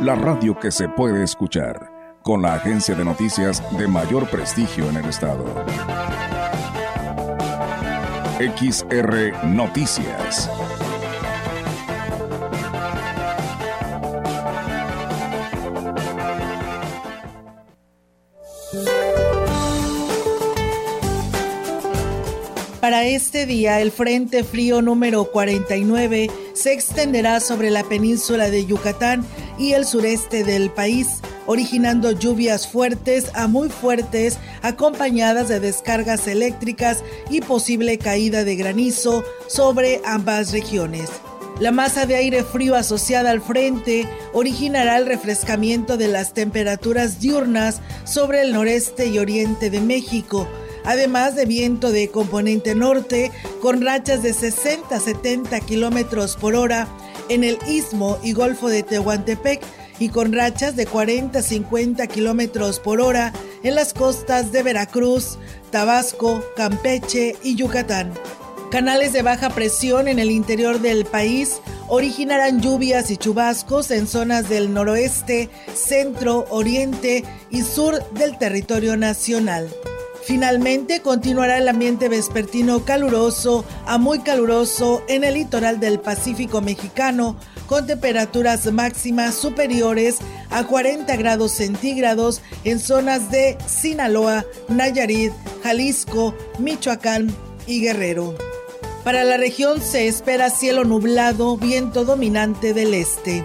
la radio que se puede escuchar, con la agencia de noticias de mayor prestigio en el estado. XR Noticias. Para este día, el Frente Frío número 49 se extenderá sobre la península de Yucatán y el sureste del país, originando lluvias fuertes a muy fuertes acompañadas de descargas eléctricas y posible caída de granizo sobre ambas regiones. La masa de aire frío asociada al frente originará el refrescamiento de las temperaturas diurnas sobre el noreste y oriente de México, además de viento de componente norte con rachas de 60 a 70 kilómetros por hora en el istmo y golfo de Tehuantepec y con rachas de 40 a 50 kilómetros por hora en las costas de Veracruz, Tabasco, Campeche y Yucatán. Canales de baja presión en el interior del país originarán lluvias y chubascos en zonas del noroeste, centro, oriente y sur del territorio nacional. Finalmente continuará el ambiente vespertino caluroso a muy caluroso en el litoral del Pacífico mexicano, con temperaturas máximas superiores a 40 grados centígrados en zonas de Sinaloa, Nayarit, Jalisco, Michoacán y Guerrero. Para la región se espera cielo nublado, viento dominante del este.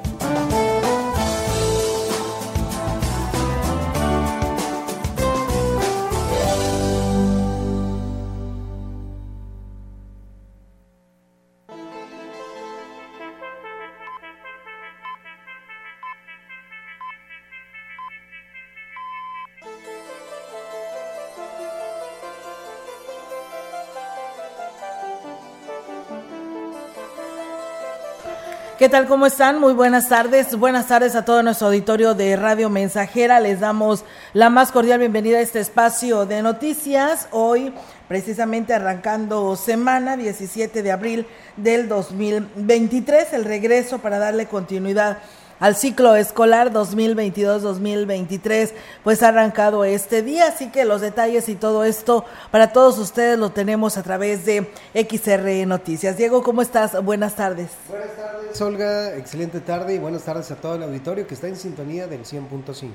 ¿Qué tal? ¿Cómo están? Muy buenas tardes. Buenas tardes a todo nuestro auditorio de Radio Mensajera. Les damos la más cordial bienvenida a este espacio de noticias. Hoy, precisamente arrancando semana, 17 de abril del 2023, el regreso para darle continuidad al ciclo escolar 2022-2023, pues ha arrancado este día, así que los detalles y todo esto para todos ustedes lo tenemos a través de XR Noticias. Diego, ¿cómo estás? Buenas tardes. Buenas tardes, Olga, excelente tarde y buenas tardes a todo el auditorio que está en sintonía del 100.5.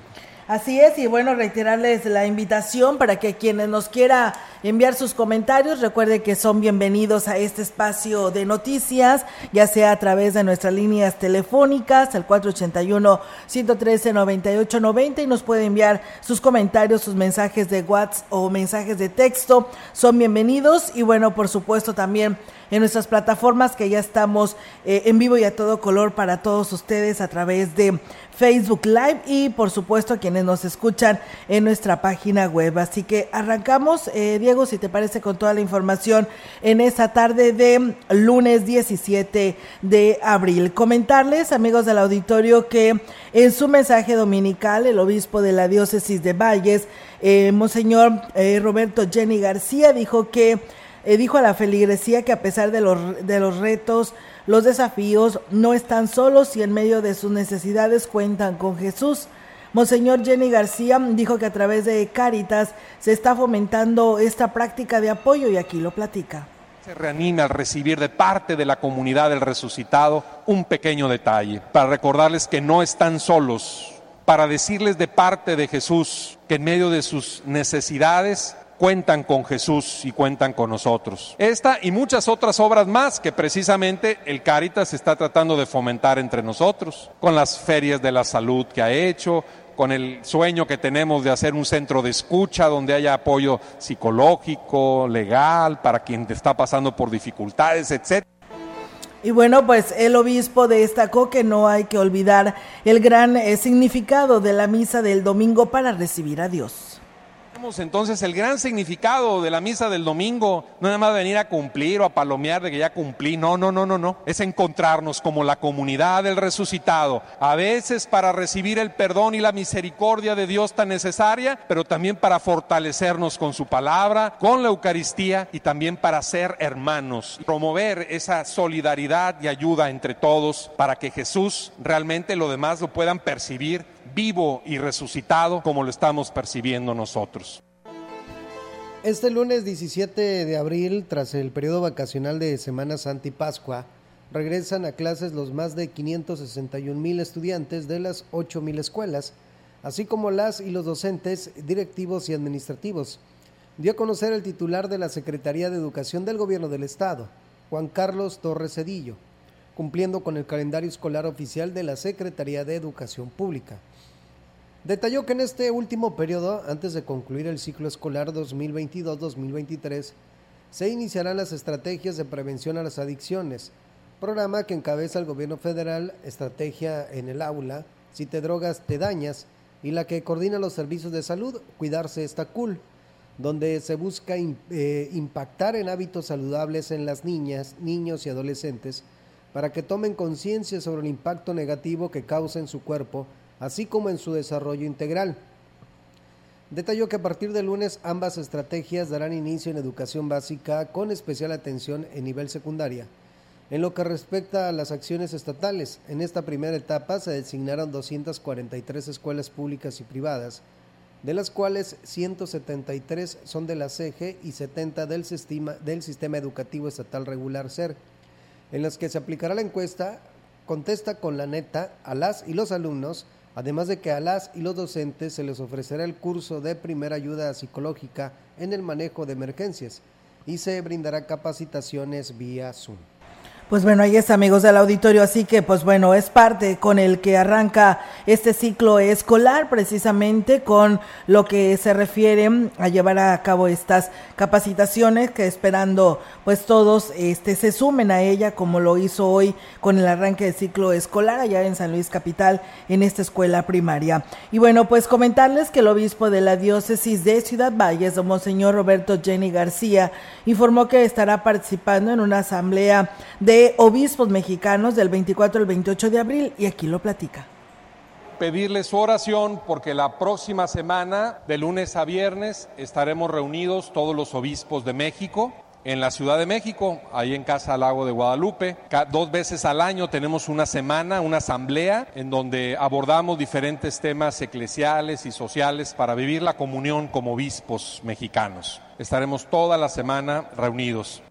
Así es, y bueno, reiterarles la invitación para que quienes nos quiera enviar sus comentarios, recuerde que son bienvenidos a este espacio de noticias, ya sea a través de nuestras líneas telefónicas, el 481-113-9890, y nos puede enviar sus comentarios, sus mensajes de WhatsApp o mensajes de texto, son bienvenidos, y bueno, por supuesto también en nuestras plataformas que ya estamos eh, en vivo y a todo color para todos ustedes a través de Facebook Live y por supuesto quienes nos escuchan en nuestra página web. Así que arrancamos, eh, Diego, si te parece, con toda la información en esta tarde de lunes 17 de abril. Comentarles, amigos del auditorio, que en su mensaje dominical, el obispo de la diócesis de Valles, eh, Monseñor eh, Roberto Jenny García, dijo que dijo a la feligresía que a pesar de los, de los retos, los desafíos no están solos y en medio de sus necesidades cuentan con Jesús. Monseñor Jenny García dijo que a través de Cáritas se está fomentando esta práctica de apoyo y aquí lo platica. Se reanima al recibir de parte de la comunidad del resucitado un pequeño detalle para recordarles que no están solos, para decirles de parte de Jesús que en medio de sus necesidades cuentan con Jesús y cuentan con nosotros. Esta y muchas otras obras más que precisamente el Caritas está tratando de fomentar entre nosotros, con las ferias de la salud que ha hecho, con el sueño que tenemos de hacer un centro de escucha donde haya apoyo psicológico, legal, para quien está pasando por dificultades, etcétera. Y bueno, pues el obispo destacó que no hay que olvidar el gran eh, significado de la misa del domingo para recibir a Dios entonces el gran significado de la misa del domingo no nada más venir a cumplir o a palomear de que ya cumplí, no, no, no, no, no, es encontrarnos como la comunidad del resucitado, a veces para recibir el perdón y la misericordia de Dios tan necesaria, pero también para fortalecernos con su palabra, con la Eucaristía y también para ser hermanos, promover esa solidaridad y ayuda entre todos para que Jesús realmente lo demás lo puedan percibir vivo y resucitado como lo estamos percibiendo nosotros. Este lunes 17 de abril, tras el periodo vacacional de Semana Santa y Pascua, regresan a clases los más de 561 mil estudiantes de las 8 mil escuelas, así como las y los docentes, directivos y administrativos. Dio a conocer el titular de la Secretaría de Educación del Gobierno del Estado, Juan Carlos Torres Cedillo, cumpliendo con el calendario escolar oficial de la Secretaría de Educación Pública. Detalló que en este último periodo, antes de concluir el ciclo escolar 2022-2023, se iniciarán las estrategias de prevención a las adicciones, programa que encabeza el gobierno federal, Estrategia en el Aula, Si te drogas, te dañas, y la que coordina los servicios de salud, Cuidarse está cool, donde se busca eh, impactar en hábitos saludables en las niñas, niños y adolescentes para que tomen conciencia sobre el impacto negativo que causa en su cuerpo así como en su desarrollo integral. Detalló que a partir de lunes ambas estrategias darán inicio en educación básica con especial atención en nivel secundaria. En lo que respecta a las acciones estatales, en esta primera etapa se designaron 243 escuelas públicas y privadas, de las cuales 173 son de la CEGE y 70 del sistema, del sistema Educativo Estatal Regular SER, en las que se aplicará la encuesta Contesta con la neta a las y los alumnos además de que a las y los docentes se les ofrecerá el curso de primera ayuda psicológica en el manejo de emergencias y se brindará capacitaciones vía Zoom. Pues bueno, ahí está, amigos del auditorio. Así que, pues bueno, es parte con el que arranca este ciclo escolar, precisamente con lo que se refiere a llevar a cabo estas capacitaciones, que esperando, pues todos este, se sumen a ella, como lo hizo hoy con el arranque del ciclo escolar allá en San Luis Capital, en esta escuela primaria. Y bueno, pues comentarles que el obispo de la diócesis de Ciudad Valles, Monseñor Roberto Jenny García, informó que estará participando en una asamblea de obispos mexicanos del 24 al 28 de abril y aquí lo platica. Pedirles su oración porque la próxima semana, de lunes a viernes, estaremos reunidos todos los obispos de México en la Ciudad de México, ahí en Casa Lago de Guadalupe. Dos veces al año tenemos una semana, una asamblea, en donde abordamos diferentes temas eclesiales y sociales para vivir la comunión como obispos mexicanos. Estaremos toda la semana reunidos.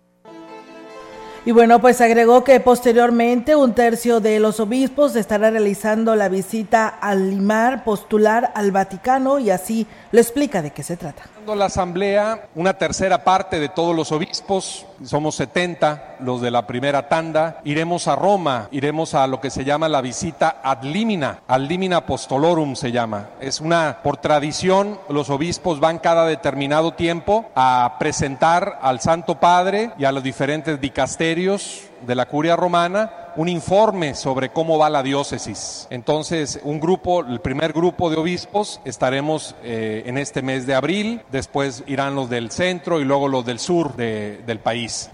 Y bueno, pues agregó que posteriormente un tercio de los obispos estará realizando la visita al limar postular al Vaticano y así lo explica de qué se trata. La asamblea, una tercera parte de todos los obispos, somos 70 los de la primera tanda, iremos a Roma, iremos a lo que se llama la visita ad limina, ad limina apostolorum se llama. Es una, por tradición, los obispos van cada determinado tiempo a presentar al Santo Padre y a los diferentes dicasterios de la curia romana un informe sobre cómo va la diócesis. Entonces, un grupo, el primer grupo de obispos, estaremos eh, en este mes de abril, después irán los del centro y luego los del sur del país.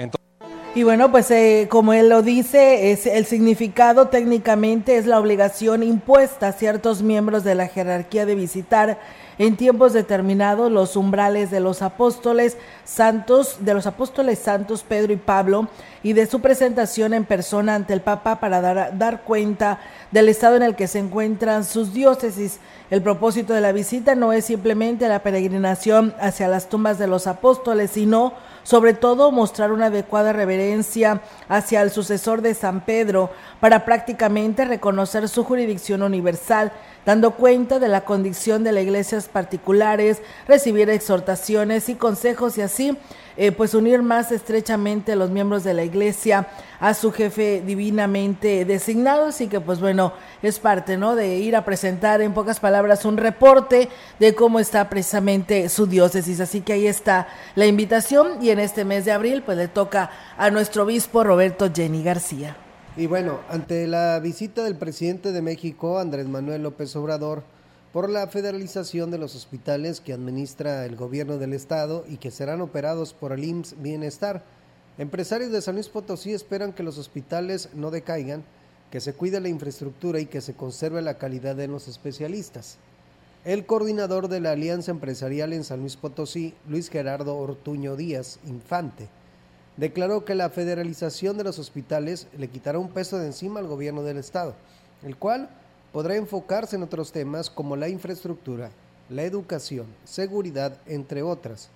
y bueno, pues eh, como él lo dice, es el significado técnicamente es la obligación impuesta a ciertos miembros de la jerarquía de visitar en tiempos determinados los umbrales de los apóstoles santos, de los apóstoles santos Pedro y Pablo, y de su presentación en persona ante el Papa para dar, dar cuenta del estado en el que se encuentran sus diócesis. El propósito de la visita no es simplemente la peregrinación hacia las tumbas de los apóstoles, sino sobre todo mostrar una adecuada reverencia hacia el sucesor de San Pedro para prácticamente reconocer su jurisdicción universal, dando cuenta de la condición de la Iglesia particulares, recibir exhortaciones y consejos y así eh, pues unir más estrechamente a los miembros de la iglesia a su jefe divinamente designado, así que pues bueno, es parte, ¿no? De ir a presentar en pocas palabras un reporte de cómo está precisamente su diócesis, así que ahí está la invitación y en este mes de abril pues le toca a nuestro obispo Roberto Jenny García. Y bueno, ante la visita del presidente de México, Andrés Manuel López Obrador, por la federalización de los hospitales que administra el gobierno del estado y que serán operados por el IMSS Bienestar. Empresarios de San Luis Potosí esperan que los hospitales no decaigan, que se cuide la infraestructura y que se conserve la calidad de los especialistas. El coordinador de la Alianza Empresarial en San Luis Potosí, Luis Gerardo Ortuño Díaz Infante, declaró que la federalización de los hospitales le quitará un peso de encima al gobierno del estado, el cual podrá enfocarse en otros temas como la infraestructura, la educación, seguridad, entre otras.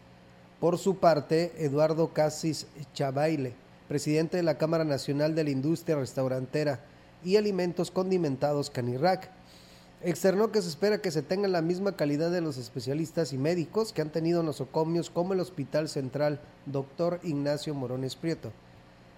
Por su parte, Eduardo Casis Chavaile, presidente de la Cámara Nacional de la Industria Restaurantera y Alimentos Condimentados Canirac, externó que se espera que se tenga la misma calidad de los especialistas y médicos que han tenido nosocomios como el Hospital Central Dr. Ignacio Morones Prieto.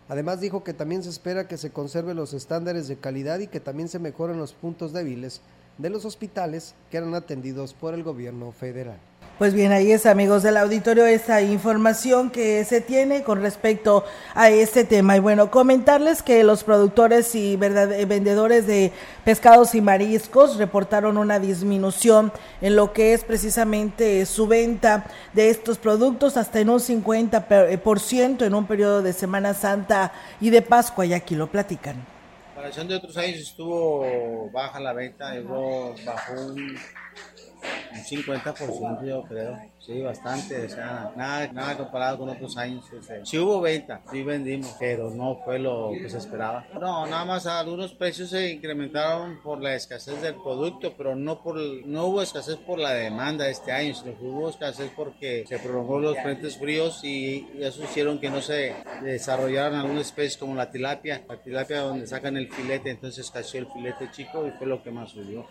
Además dijo que también se espera que se conserven los estándares de calidad y que también se mejoren los puntos débiles de los hospitales que eran atendidos por el gobierno federal. Pues bien, ahí es, amigos del auditorio, esa información que se tiene con respecto a este tema. Y bueno, comentarles que los productores y vendedores de pescados y mariscos reportaron una disminución en lo que es precisamente su venta de estos productos hasta en un 50% en un periodo de Semana Santa y de Pascua, y aquí lo platican. Para de otros años estuvo baja la venta, bajó un un 50% yo creo, sí, bastante, o sea, nada, nada comparado con otros años. sí hubo venta, sí vendimos, pero no fue lo que se esperaba. No, nada más algunos precios se incrementaron por la escasez del producto, pero no, por, no hubo escasez por la demanda este año, sino que hubo escasez porque se prolongó los frentes fríos y eso hicieron que no se desarrollaran algunas especies como la tilapia, la tilapia donde sacan el filete, entonces escaseó el filete chico y fue lo que más subió.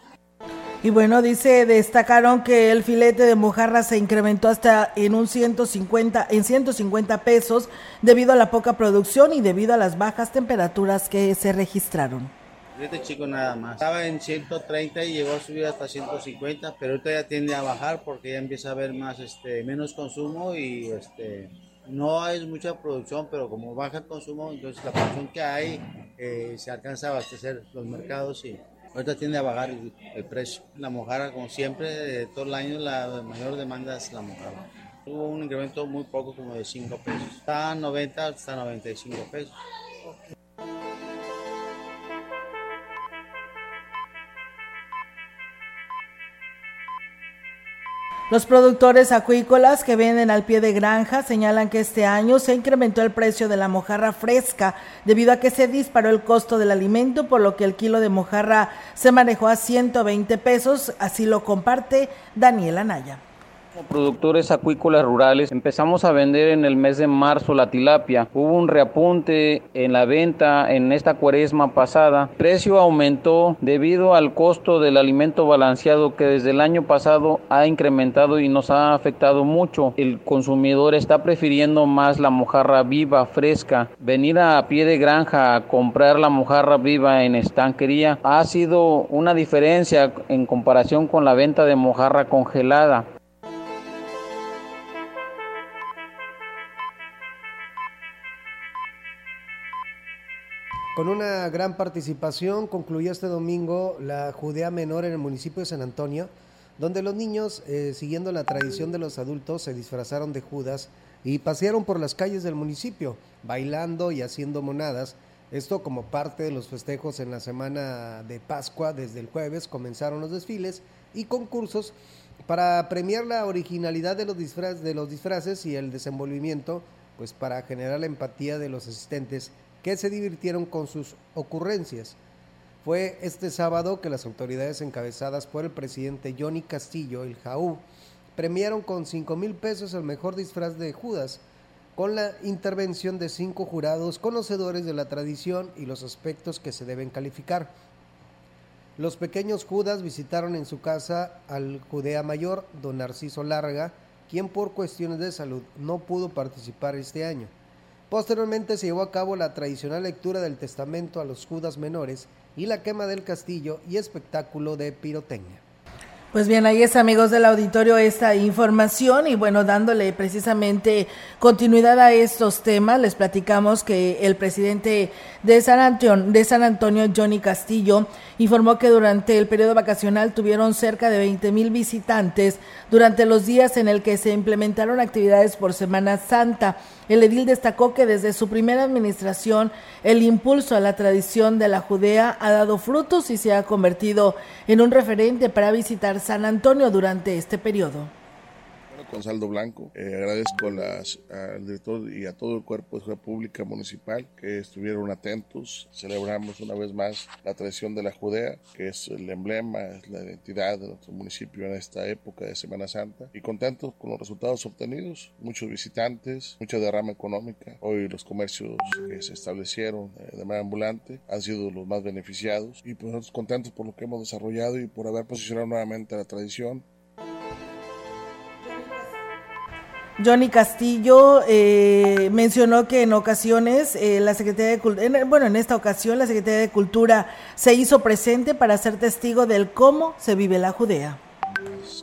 Y bueno, dice, destacaron que el filete de mojarra se incrementó hasta en un 150, en 150 pesos debido a la poca producción y debido a las bajas temperaturas que se registraron. Filete chico nada más. Estaba en 130 y llegó a subir hasta 150, pero ahorita ya tiende a bajar porque ya empieza a haber más, este, menos consumo y este, no hay mucha producción, pero como baja el consumo, entonces la producción que hay eh, se alcanza a abastecer los mercados y Ahorita tiende a bajar el, precio. La mojara, como siempre, de todo el año la mayor demanda es la mojara. Hubo un incremento muy poco, como de 5 pesos. Está a 90 hasta 95 pesos. Los productores acuícolas que venden al pie de granja señalan que este año se incrementó el precio de la mojarra fresca debido a que se disparó el costo del alimento, por lo que el kilo de mojarra se manejó a 120 pesos, así lo comparte Daniel Anaya. Como productores acuícolas rurales empezamos a vender en el mes de marzo la tilapia. Hubo un reapunte en la venta en esta cuaresma pasada. El precio aumentó debido al costo del alimento balanceado que desde el año pasado ha incrementado y nos ha afectado mucho. El consumidor está prefiriendo más la mojarra viva, fresca. Venir a pie de granja a comprar la mojarra viva en estanquería ha sido una diferencia en comparación con la venta de mojarra congelada. Con una gran participación concluyó este domingo la Judea Menor en el municipio de San Antonio, donde los niños, eh, siguiendo la tradición de los adultos, se disfrazaron de Judas y pasearon por las calles del municipio, bailando y haciendo monadas. Esto como parte de los festejos en la semana de Pascua. Desde el jueves comenzaron los desfiles y concursos para premiar la originalidad de los, de los disfraces y el desenvolvimiento, pues para generar la empatía de los asistentes que se divirtieron con sus ocurrencias. Fue este sábado que las autoridades encabezadas por el presidente Johnny Castillo, el JAU, premiaron con 5 mil pesos el mejor disfraz de Judas, con la intervención de cinco jurados conocedores de la tradición y los aspectos que se deben calificar. Los pequeños Judas visitaron en su casa al Judea Mayor, don Narciso Larga, quien por cuestiones de salud no pudo participar este año. Posteriormente se llevó a cabo la tradicional lectura del testamento a los Judas menores y la quema del castillo y espectáculo de pirotecnia. Pues bien, ahí es amigos del auditorio esta información y bueno, dándole precisamente continuidad a estos temas, les platicamos que el presidente de San Antonio, de San Antonio Johnny Castillo, informó que durante el periodo vacacional tuvieron cerca de 20 mil visitantes durante los días en el que se implementaron actividades por Semana Santa. El edil destacó que desde su primera administración el impulso a la tradición de la Judea ha dado frutos y se ha convertido en un referente para visitar San Antonio durante este periodo con saldo blanco. Eh, agradezco las, al director y a todo el cuerpo de seguridad pública municipal que estuvieron atentos. Celebramos una vez más la tradición de la Judea, que es el emblema, es la identidad de nuestro municipio en esta época de Semana Santa. Y contentos con los resultados obtenidos. Muchos visitantes, mucha derrama económica. Hoy los comercios que se establecieron eh, de manera ambulante han sido los más beneficiados. Y pues nosotros contentos por lo que hemos desarrollado y por haber posicionado nuevamente la tradición Johnny Castillo eh, mencionó que en ocasiones eh, la Secretaría de Cultura, bueno, en esta ocasión la Secretaría de Cultura se hizo presente para ser testigo del cómo se vive la Judea.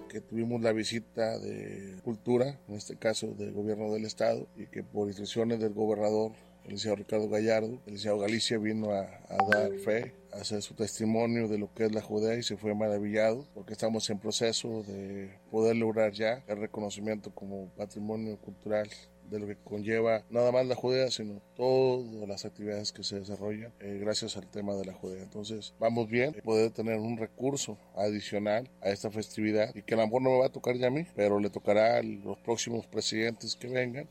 que tuvimos la visita de Cultura, en este caso del gobierno del estado, y que por instrucciones del gobernador el licenciado Ricardo Gallardo, el licenciado Galicia vino a, dar fe, a hacer su testimonio de lo que es la Judea y se fue maravillado porque estamos en proceso de poder lograr ya el reconocimiento como patrimonio cultural de lo que conlleva nada más la Judea, sino todas las actividades que se desarrollan eh, gracias al tema de la Judea. Entonces, vamos bien, poder tener un recurso adicional a esta festividad y que a lo mejor no me va a tocar ya a mí, pero le tocará a los próximos presidentes que vengan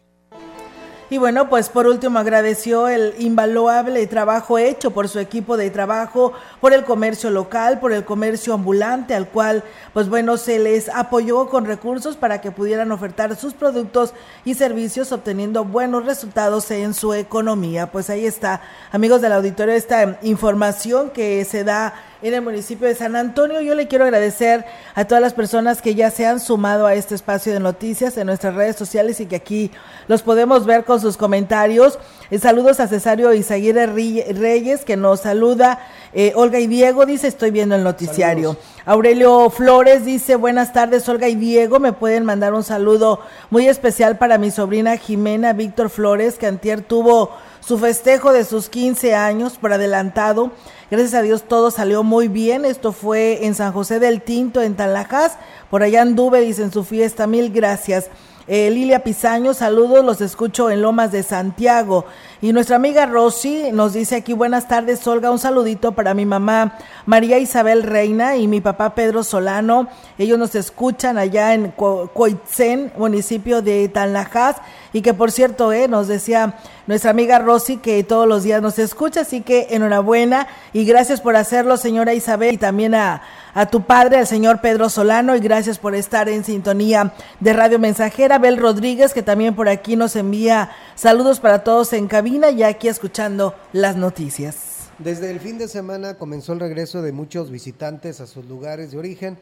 y bueno, pues por último agradeció el invaluable trabajo hecho por su equipo de trabajo, por el comercio local, por el comercio ambulante, al cual, pues bueno, se les apoyó con recursos para que pudieran ofertar sus productos y servicios obteniendo buenos resultados en su economía. Pues ahí está, amigos del auditorio, esta información que se da en el municipio de San Antonio. Yo le quiero agradecer a todas las personas que ya se han sumado a este espacio de noticias en nuestras redes sociales y que aquí los podemos ver con sus comentarios. Eh, saludos a Cesario Isaguirre Reyes que nos saluda. Eh, Olga y Diego dice, estoy viendo el noticiario. Aurelio Flores dice, buenas tardes Olga y Diego, me pueden mandar un saludo muy especial para mi sobrina Jimena Víctor Flores, que antier tuvo su festejo de sus 15 años por adelantado. Gracias a Dios todo salió muy bien. Esto fue en San José del Tinto, en Talajás. Por allá anduve, dicen su fiesta. Mil gracias. Eh, Lilia Pizaño, saludos, los escucho en Lomas de Santiago. Y nuestra amiga Rosy nos dice aquí, buenas tardes, Olga, un saludito para mi mamá María Isabel Reina y mi papá Pedro Solano. Ellos nos escuchan allá en Coitzen, municipio de Tanlajas. Y que por cierto, eh, nos decía nuestra amiga Rosy que todos los días nos escucha, así que enhorabuena y gracias por hacerlo, señora Isabel, y también a, a tu padre, al señor Pedro Solano, y gracias por estar en sintonía de Radio Mensajera. Bel Rodríguez, que también por aquí nos envía saludos para todos en cabina y aquí escuchando las noticias. Desde el fin de semana comenzó el regreso de muchos visitantes a sus lugares de origen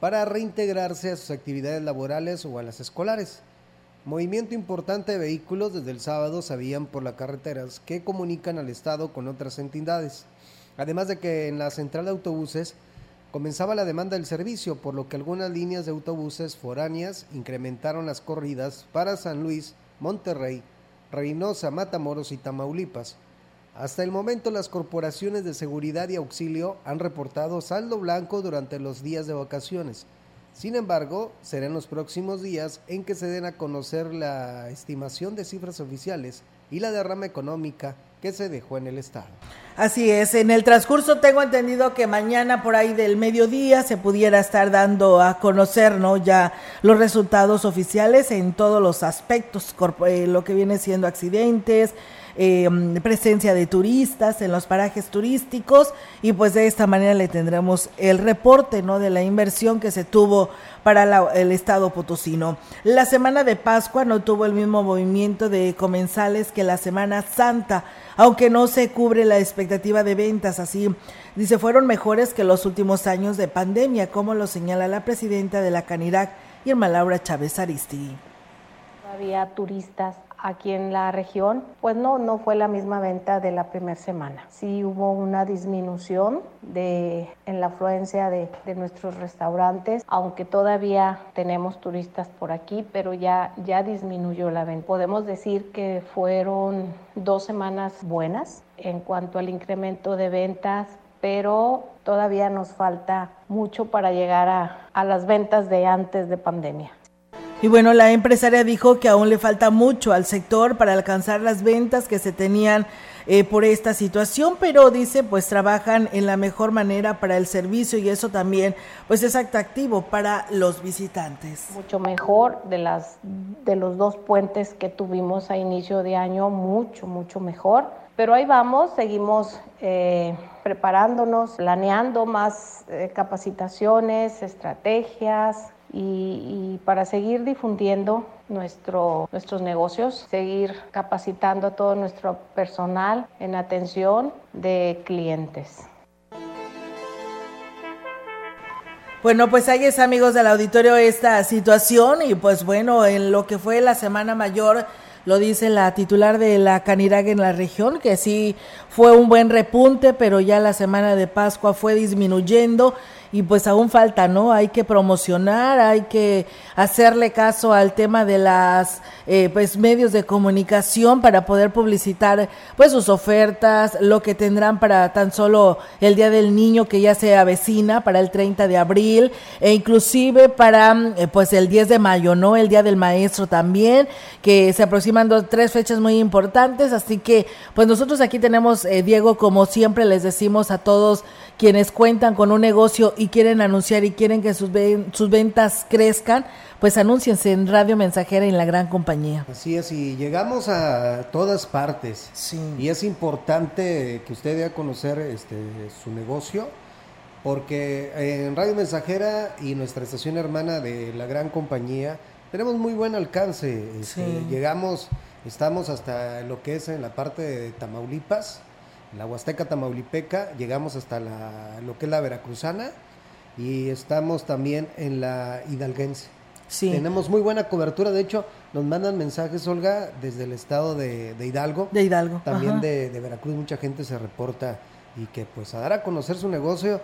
para reintegrarse a sus actividades laborales o a las escolares. Movimiento importante de vehículos desde el sábado sabían por las carreteras que comunican al Estado con otras entidades. Además de que en la central de autobuses comenzaba la demanda del servicio, por lo que algunas líneas de autobuses foráneas incrementaron las corridas para San Luis, Monterrey, Reynosa, Matamoros y Tamaulipas. Hasta el momento las corporaciones de seguridad y auxilio han reportado saldo blanco durante los días de vacaciones. Sin embargo, será en los próximos días en que se den a conocer la estimación de cifras oficiales y la derrama económica que se dejó en el Estado. Así es, en el transcurso tengo entendido que mañana por ahí del mediodía se pudiera estar dando a conocer ¿no? ya los resultados oficiales en todos los aspectos, eh, lo que viene siendo accidentes, eh, presencia de turistas en los parajes turísticos y pues de esta manera le tendremos el reporte no de la inversión que se tuvo para el estado potosino. La semana de Pascua no tuvo el mismo movimiento de comensales que la Semana Santa aunque no se cubre la expectativa de ventas. Así, dice, fueron mejores que los últimos años de pandemia, como lo señala la presidenta de la Canirac, Irma Laura Chávez Aristi. Había turistas aquí en la región, pues no, no fue la misma venta de la primera semana. Sí hubo una disminución de, en la afluencia de, de, nuestros restaurantes, aunque todavía tenemos turistas por aquí, pero ya, ya disminuyó la venta. Podemos decir que fueron dos semanas buenas en cuanto al incremento de ventas, pero todavía nos falta mucho para llegar a, a las ventas de antes de pandemia. Y bueno, la empresaria dijo que aún le falta mucho al sector para alcanzar las ventas que se tenían eh, por esta situación, pero dice, pues trabajan en la mejor manera para el servicio y eso también, pues es atractivo para los visitantes. Mucho mejor de las de los dos puentes que tuvimos a inicio de año, mucho, mucho mejor. Pero ahí vamos, seguimos eh, preparándonos, planeando más eh, capacitaciones, estrategias, y, para seguir difundiendo nuestro, nuestros negocios, seguir capacitando a todo nuestro personal en atención de clientes. Bueno, pues ahí es amigos del auditorio esta situación y pues bueno, en lo que fue la Semana Mayor lo dice la titular de la Canirag en la región, que sí fue un buen repunte, pero ya la semana de Pascua fue disminuyendo y pues aún falta, ¿no? Hay que promocionar, hay que hacerle caso al tema de las eh, pues medios de comunicación para poder publicitar pues sus ofertas, lo que tendrán para tan solo el Día del Niño que ya se avecina para el 30 de abril e inclusive para eh, pues el 10 de mayo, ¿no? El Día del Maestro también, que se aproximan dos, tres fechas muy importantes, así que pues nosotros aquí tenemos, eh, Diego, como siempre les decimos a todos quienes cuentan con un negocio y quieren anunciar y quieren que sus, sus ventas crezcan, pues anúnciense en Radio Mensajera y en la gran compañía. Así es, y llegamos a todas partes. Sí. Y es importante que usted dé a conocer este, su negocio, porque en Radio Mensajera y nuestra estación hermana de la gran compañía tenemos muy buen alcance. Este, Sí. Llegamos, estamos hasta lo que es en la parte de Tamaulipas, la Huasteca Tamaulipeca, llegamos hasta la, lo que es la Veracruzana y estamos también en la Hidalguense. Sí. Tenemos muy buena cobertura, de hecho nos mandan mensajes, Olga, desde el estado de, de Hidalgo, De Hidalgo. también de, de Veracruz, mucha gente se reporta y que pues a dar a conocer su negocio.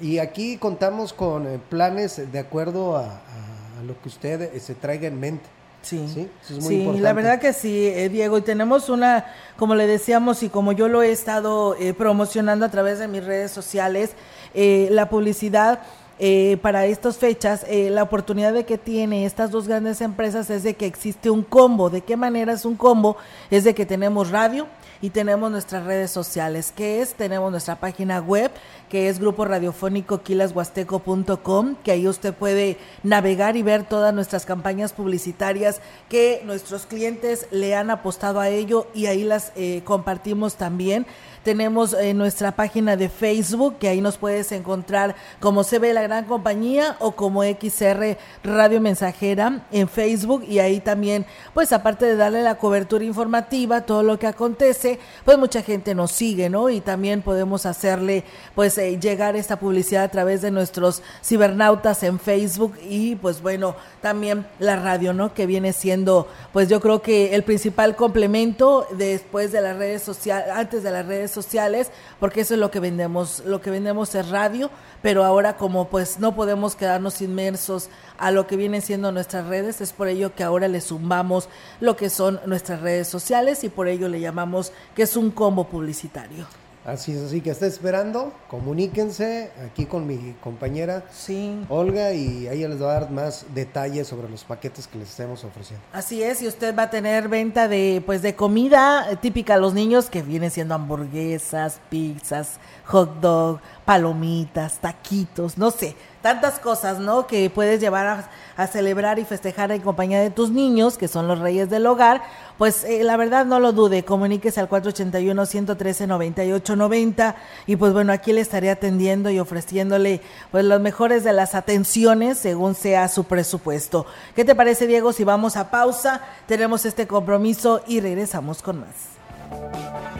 Y aquí contamos con eh, planes de acuerdo a, a- a lo que usted eh, se traiga en mente. Sí, Sí, eso es muy Sí, importante. la verdad que sí, eh, Diego, y tenemos una, como le decíamos y como yo lo he estado eh, promocionando a través de mis redes sociales, eh, la publicidad eh, para estas fechas, eh, la oportunidad de que tiene estas dos grandes empresas es de que existe un combo. ¿De qué manera es un combo? Es de que tenemos radio y tenemos nuestras redes sociales, que es, tenemos nuestra página web, que es grupo radiofónico quilashuasteco.com, que ahí usted puede navegar y ver todas nuestras campañas publicitarias que nuestros clientes le han apostado a ello y ahí las eh, compartimos también. Tenemos eh, nuestra página de Facebook, que ahí nos puedes encontrar como ve la gran compañía o como XR Radio Mensajera en Facebook y ahí también, pues aparte de darle la cobertura informativa, todo lo que acontece, pues mucha gente nos sigue, ¿no? Y también podemos hacerle, pues eh, llegar esta publicidad a través de nuestros cibernautas en Facebook y pues bueno, también la radio, ¿no? Que viene siendo, pues yo creo que el principal complemento después de las redes sociales, antes de las redes sociales, porque eso es lo que vendemos, lo que vendemos es radio, pero ahora como pues no podemos quedarnos inmersos a lo que vienen siendo nuestras redes, es por ello que ahora le sumamos lo que son nuestras redes sociales y por ello le llamamos que es un combo publicitario. Así es, así que está esperando, comuníquense aquí con mi compañera Sí. Olga y ella les va a dar más detalles sobre los paquetes que les estemos ofreciendo. Así es, y usted va a tener venta de pues de comida típica a los niños que vienen siendo hamburguesas, pizzas, hot dog, palomitas, taquitos, no sé, tantas cosas, ¿no? Que puedes llevar a, celebrar y festejar en compañía de tus niños, que son los reyes del hogar. Pues eh, la verdad no lo dude, comuníquese al 481-113-9890 y pues bueno, aquí le estaré atendiendo y ofreciéndole pues las mejores de las atenciones según sea su presupuesto. ¿Qué te parece, Diego? Si vamos a pausa, tenemos este compromiso y regresamos con más.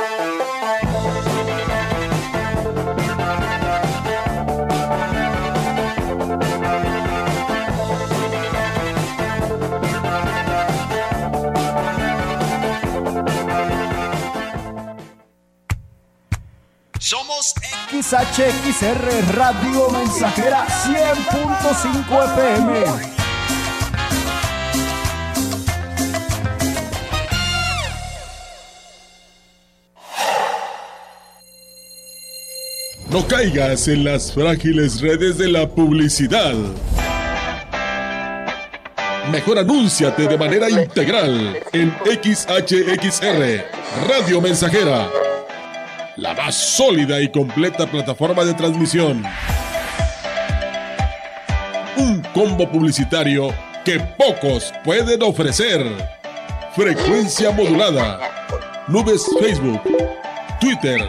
XHXR Radio Mensajera 100.5 FM. No caigas en las frágiles redes de la publicidad. Mejor anúnciate de manera integral en XHXR Radio Mensajera la más sólida y completa plataforma de transmisión. Un combo publicitario que pocos pueden ofrecer. Frecuencia modulada. Nubes Facebook, Twitter,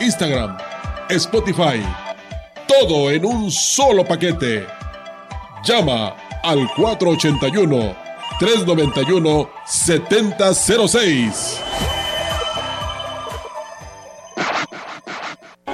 Instagram, Spotify. Todo en un solo paquete. Llama al 481 391 7006.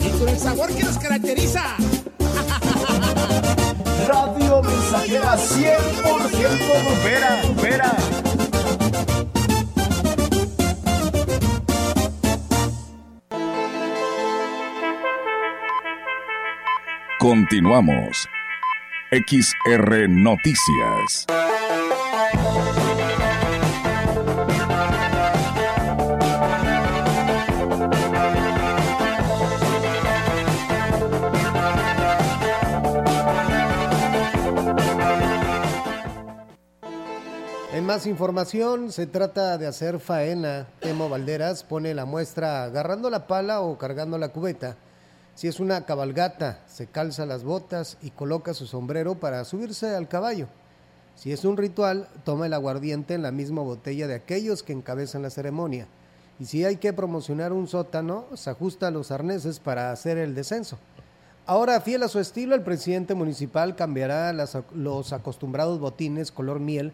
Y con el sabor que nos caracteriza. Radio Mensajera 100% bombera, bombera. Continuamos. XR Noticias. Más información, se trata de hacer faena. Temo Valderas pone la muestra agarrando la pala o cargando la cubeta. Si es una cabalgata, se calza las botas y coloca su sombrero para subirse al caballo. Si es un ritual, toma el aguardiente en la misma botella de aquellos que encabezan la ceremonia. Y si hay que promocionar un sótano, se ajusta los arneses para hacer el descenso. Ahora, fiel a su estilo, el presidente municipal cambiará los acostumbrados botines color miel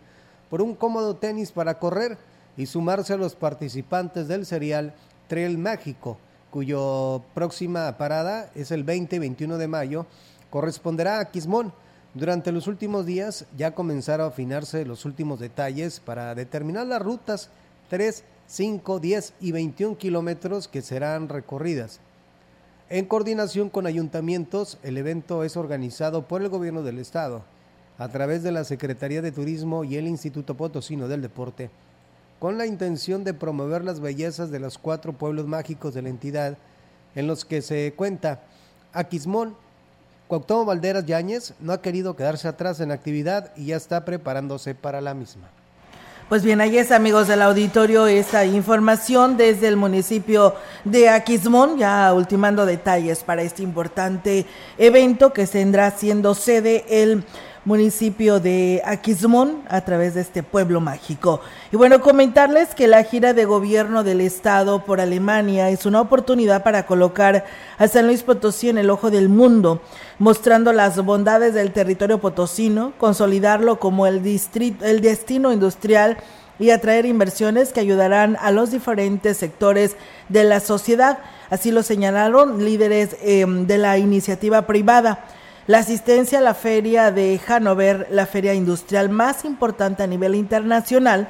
por un cómodo tenis para correr y sumarse a los participantes del serial Trail Mágico, cuyo próxima parada es el 20 y 21 de mayo, corresponderá a Quismón. Durante los últimos días ya comenzaron a afinarse los últimos detalles para determinar las rutas 3, 5, 10 y 21 kilómetros que serán recorridas. En coordinación con ayuntamientos, el evento es organizado por el gobierno del estado a través de la Secretaría de Turismo y el Instituto Potosino del Deporte, con la intención de promover las bellezas de los cuatro pueblos mágicos de la entidad, en los que se cuenta Aquismón. Cuauhtémoc Valderas Yáñez no ha querido quedarse atrás en actividad y ya está preparándose para la misma. Pues bien, ahí es, amigos del auditorio, esta información desde el municipio de Aquismón, ya ultimando detalles para este importante evento que tendrá siendo sede el municipio de Aquismón a través de este pueblo mágico. Y bueno, comentarles que la gira de gobierno del estado por Alemania es una oportunidad para colocar a San Luis Potosí en el ojo del mundo, mostrando las bondades del territorio potosino, consolidarlo como el, distrito, el destino industrial y atraer inversiones que ayudarán a los diferentes sectores de la sociedad. Así lo señalaron líderes eh, de la iniciativa privada. La asistencia a la feria de Hannover, la feria industrial más importante a nivel internacional,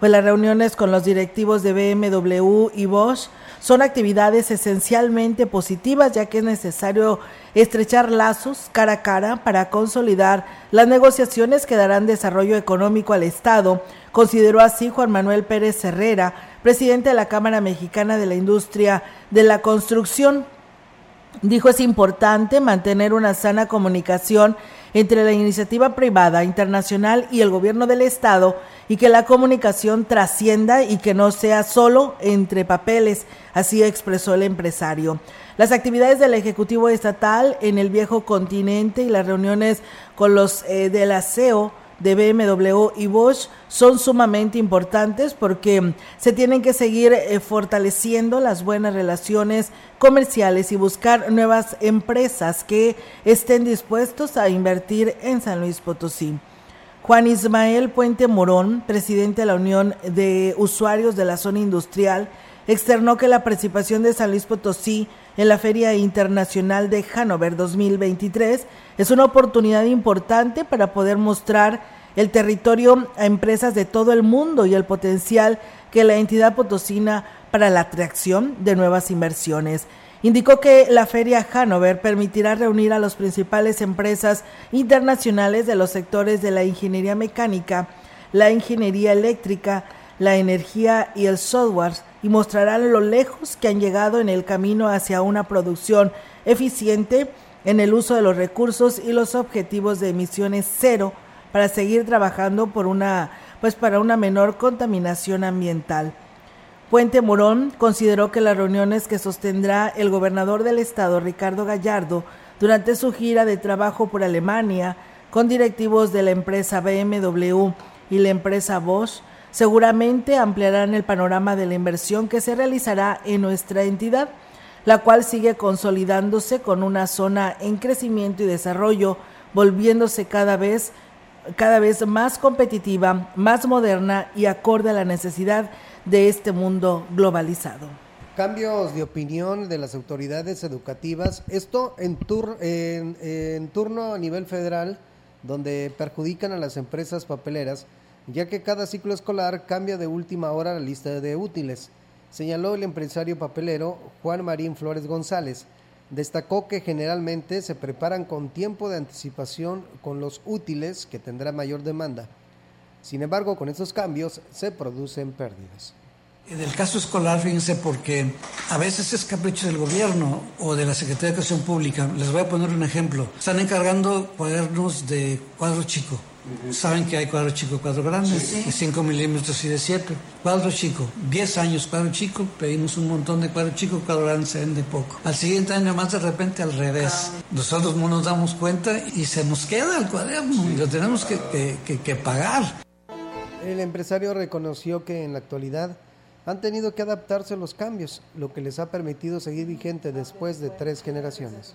pues las reuniones con los directivos de BMW y Bosch son actividades esencialmente positivas, ya que es necesario estrechar lazos cara a cara para consolidar las negociaciones que darán desarrollo económico al Estado, consideró así Juan Manuel Pérez Herrera, presidente de la Cámara Mexicana de la Industria de la Construcción. Dijo es importante mantener una sana comunicación entre la iniciativa privada internacional y el gobierno del Estado y que la comunicación trascienda y que no sea solo entre papeles, así expresó el empresario. Las actividades del Ejecutivo Estatal en el viejo continente y las reuniones con los eh, del aseo de BMW y Bosch son sumamente importantes porque se tienen que seguir eh, fortaleciendo las buenas relaciones comerciales y buscar nuevas empresas que estén dispuestos a invertir en San Luis Potosí. Juan Ismael Puente Morón, presidente de la Unión de Usuarios de la Zona Industrial, externó que la participación de San Luis Potosí en la Feria Internacional de Hannover 2023 es una oportunidad importante para poder mostrar el territorio a empresas de todo el mundo y el potencial que la entidad potosina para la atracción de nuevas inversiones. Indicó que la feria Hannover permitirá reunir a las principales empresas internacionales de los sectores de la ingeniería mecánica, la ingeniería eléctrica, la energía y el software y mostrará lo lejos que han llegado en el camino hacia una producción eficiente en el uso de los recursos y los objetivos de emisiones cero para seguir trabajando por una pues para una menor contaminación ambiental. Puente Morón consideró que las reuniones que sostendrá el gobernador del estado, Ricardo Gallardo, durante su gira de trabajo por Alemania, con directivos de la empresa BMW y la empresa Bosch, seguramente ampliarán el panorama de la inversión que se realizará en nuestra entidad, la cual sigue consolidándose con una zona en crecimiento y desarrollo, volviéndose cada vez cada vez más competitiva, más moderna y acorde a la necesidad de este mundo globalizado. Cambios de opinión de las autoridades educativas, esto en, en, turno a nivel federal, donde perjudican a las empresas papeleras, ya que cada ciclo escolar cambia de última hora la lista de útiles, señaló el empresario papelero Juan Marín Flores González. Destacó que generalmente se preparan con tiempo de anticipación con los útiles que tendrá mayor demanda. Sin embargo, con estos cambios se producen pérdidas. En el caso escolar, fíjense, porque a veces es capricho del gobierno o de la Secretaría de Educación Pública. Les voy a poner un ejemplo. Están encargando cuadernos de cuadro chico. Saben que hay cuadro chico, cuadro grande, de 5 milímetros y de 7. Cuadro chico, 10 años cuadro chico, pedimos un montón de cuadro chico, cuadro grande se vende poco. Al siguiente año más de repente al revés. Nosotros no nos damos cuenta y se nos queda el cuaderno y lo tenemos que, que, que pagar. El empresario reconoció que en la actualidad han tenido que adaptarse a los cambios, lo que les ha permitido seguir vigente después de tres generaciones.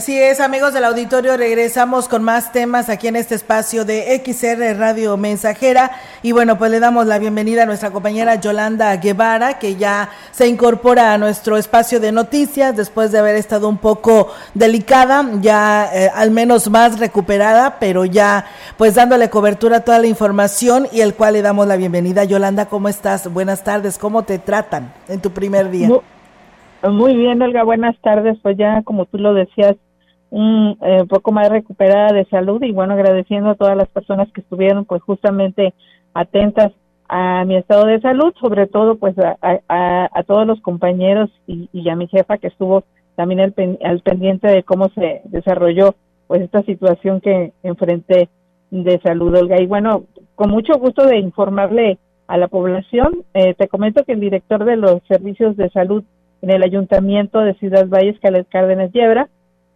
Así es, amigos del auditorio, regresamos con más temas aquí en este espacio de XR Radio Mensajera. Y bueno, pues le damos la bienvenida a nuestra compañera Yolanda Guevara, que ya se incorpora a nuestro espacio de noticias después de haber estado un poco delicada, ya eh, al menos más recuperada, pero ya pues dándole cobertura a toda la información y el cual le damos la bienvenida. Yolanda, ¿cómo estás? Buenas tardes, ¿cómo te tratan en tu primer día? Muy bien, Olga, buenas tardes. Pues ya, como tú lo decías, un eh, poco más recuperada de salud y bueno, agradeciendo a todas las personas que estuvieron pues justamente atentas a mi estado de salud, sobre todo pues a, todos los compañeros y, a mi jefa que estuvo también al, al, pendiente de cómo se desarrolló pues esta situación que enfrenté de salud, Olga. Y bueno, con mucho gusto de informarle a la población, eh, te comento que el director de los servicios de salud en el ayuntamiento de Ciudad Valles, Caled Cárdenas Yebra,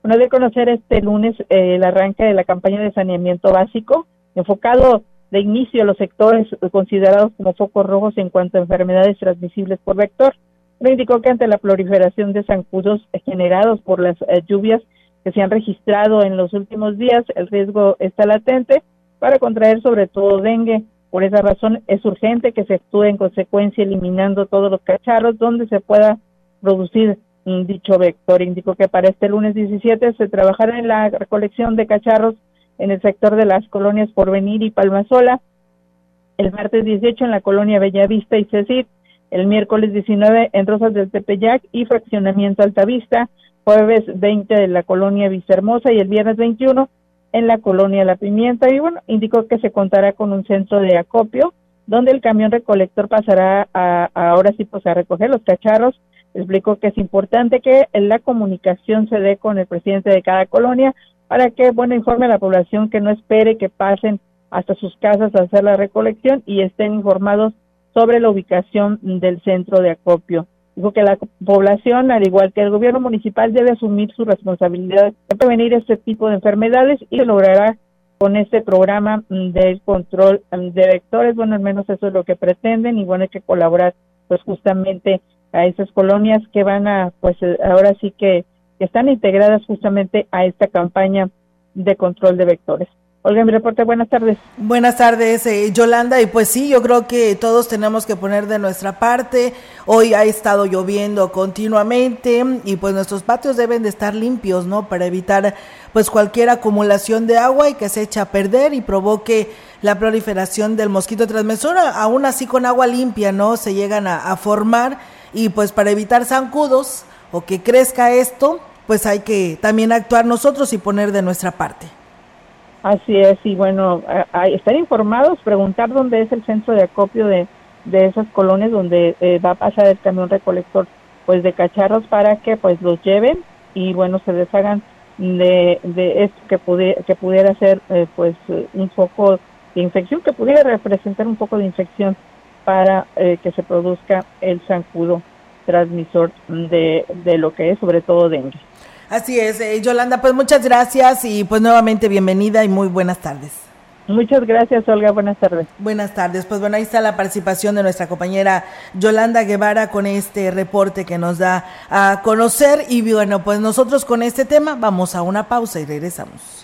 bueno, de conocer este lunes eh, el arranque de la campaña de saneamiento básico, enfocado de inicio a los sectores considerados como focos rojos en cuanto a enfermedades transmisibles por vector. Me indicó que ante la proliferación de zancudos generados por las eh, lluvias que se han registrado en los últimos días, el riesgo está latente para contraer sobre todo dengue. Por esa razón es urgente que se actúe en consecuencia eliminando todos los cacharros donde se pueda producir dicho vector. Indicó que para este lunes 17 se trabajará en la recolección de cacharros en el sector de las colonias Porvenir y Palmasola, el martes 18 en la colonia Bellavista y Cecit, el miércoles 19 en Rosas del Tepeyac y Fraccionamiento Altavista, jueves 20 en la colonia Vistahermosa y el viernes 21 en la colonia La Pimienta. Y bueno, indicó que se contará con un centro de acopio donde el camión recolector pasará a, ahora sí pues a recoger los cacharros. Explicó que es importante que la comunicación se dé con el presidente de cada colonia para que, bueno, informe a la población que no espere que pasen hasta sus casas a hacer la recolección y estén informados sobre la ubicación del centro de acopio. Dijo que la población, al igual que el gobierno municipal, debe asumir su responsabilidad de prevenir este tipo de enfermedades y lo logrará con este programa del control de vectores. Bueno, al menos eso es lo que pretenden y bueno, hay que colaborar pues justamente a esas colonias que van a, pues ahora sí que están integradas justamente a esta campaña de control de vectores. Olga, mi reporte, buenas tardes. Buenas tardes, eh, Yolanda. Y pues sí, yo creo que todos tenemos que poner de nuestra parte. Hoy ha estado lloviendo continuamente y pues nuestros patios deben de estar limpios, ¿no? Para evitar pues cualquier acumulación de agua y que se eche a perder y provoque la proliferación del mosquito transmisor. Aún así con agua limpia, ¿no? Se llegan a formar y pues para evitar zancudos o que crezca esto, pues hay que también actuar nosotros y poner de nuestra parte. Así es, y bueno, estar informados, preguntar dónde es el centro de acopio de, de esas colonias donde eh, va a pasar el camión recolector pues de cacharros para que pues los lleven y bueno se deshagan de, de esto que pudiera que pudiera ser eh, pues un foco de infección que pudiera representar un poco de infección para eh, que se produzca el zancudo transmisor de, de lo que es sobre todo dengue. Así es, eh, Yolanda, pues muchas gracias y pues nuevamente bienvenida y muy buenas tardes. Muchas gracias, Olga. Buenas tardes. Buenas tardes. Pues bueno, ahí está la participación de nuestra compañera Yolanda Guevara con este reporte que nos da a conocer. Y bueno, pues nosotros con este tema vamos a una pausa y regresamos.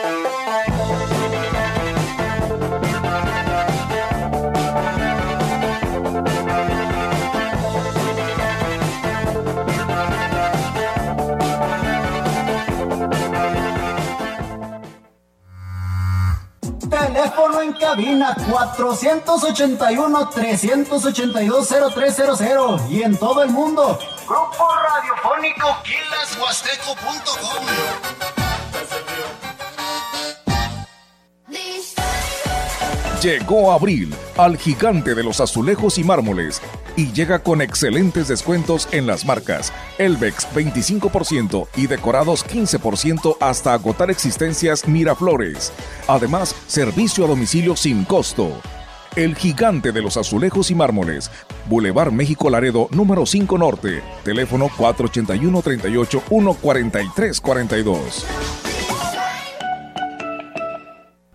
cabina 481-382-0300 y en todo el mundo. Grupo Radiofónico. Llegó abril al gigante de los azulejos y mármoles y llega con excelentes descuentos en las marcas Elvex 25% y decorados 15% hasta agotar existencias Miraflores. Además, servicio a domicilio sin costo. El gigante de los azulejos y mármoles. Boulevard México Laredo, número 5 Norte. Teléfono 481 38 143 42.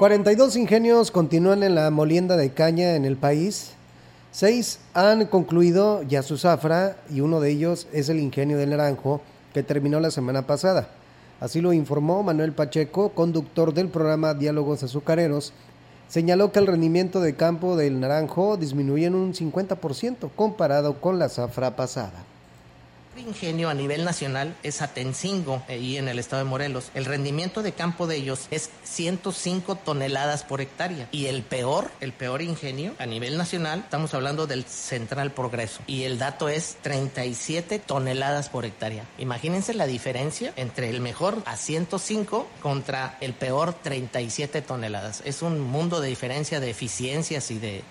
...42 ingenios continúan en la molienda de caña en el país... Seis han concluido ya su zafra y uno de ellos es el ingenio del Naranjo que terminó la semana pasada. Así lo informó Manuel Pacheco, conductor del programa Diálogos Azucareros. Señaló que el rendimiento de campo del Naranjo disminuyó en un 50% comparado con la zafra pasada ingenio a nivel nacional es Atencingo, ahí en el estado de Morelos. El rendimiento de campo de ellos es 105 toneladas por hectárea. Y el peor, el peor ingenio a nivel nacional, estamos hablando del Central Progreso. Y el dato es 37 toneladas por hectárea. Imagínense la diferencia entre el mejor a 105 contra el peor 37 toneladas. Es un mundo de diferencia de eficiencias y de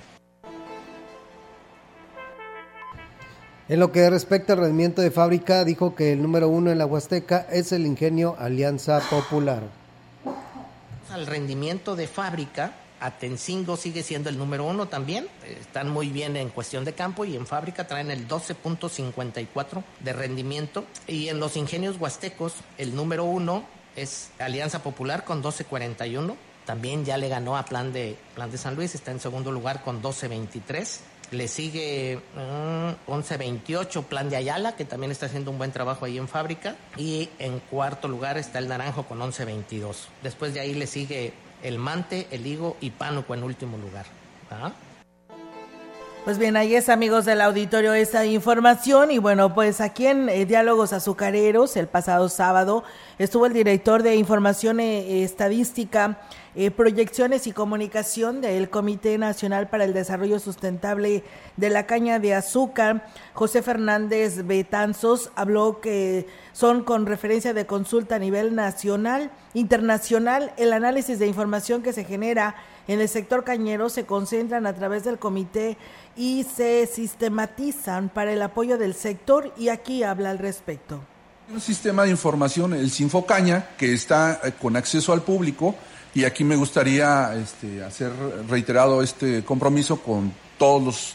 En lo que respecta al rendimiento de fábrica, dijo que el número uno en la Huasteca es el ingenio Alianza Popular. Al rendimiento de fábrica, Atencingo sigue siendo el número uno también. Están muy bien en cuestión de campo y en fábrica traen el 12.54 de rendimiento. Y en los ingenios huastecos, el número uno es Alianza Popular con 12.41. También ya le ganó a Plan de, Plan de San Luis, está en segundo lugar con 12.23. Le sigue 1128 Plan de Ayala, que también está haciendo un buen trabajo ahí en fábrica. Y en cuarto lugar está el Naranjo con 1122. Después de ahí le sigue el Mante, el Higo y Pánuco en último lugar. Pues bien, ahí es amigos del auditorio esta información. Y bueno, pues aquí en eh, Diálogos Azucareros el pasado sábado estuvo el director de Información eh, Estadística, eh, Proyecciones y Comunicación del Comité Nacional para el Desarrollo Sustentable de la Caña de Azúcar, José Fernández Betanzos, habló que son con referencia de consulta a nivel nacional, internacional, el análisis de información que se genera en el sector cañero se concentran a través del comité y se sistematizan para el apoyo del sector y aquí habla al respecto. Un sistema de información, el Sinfocaña, que está eh, con acceso al público y aquí me gustaría este, hacer reiterado este compromiso con todos los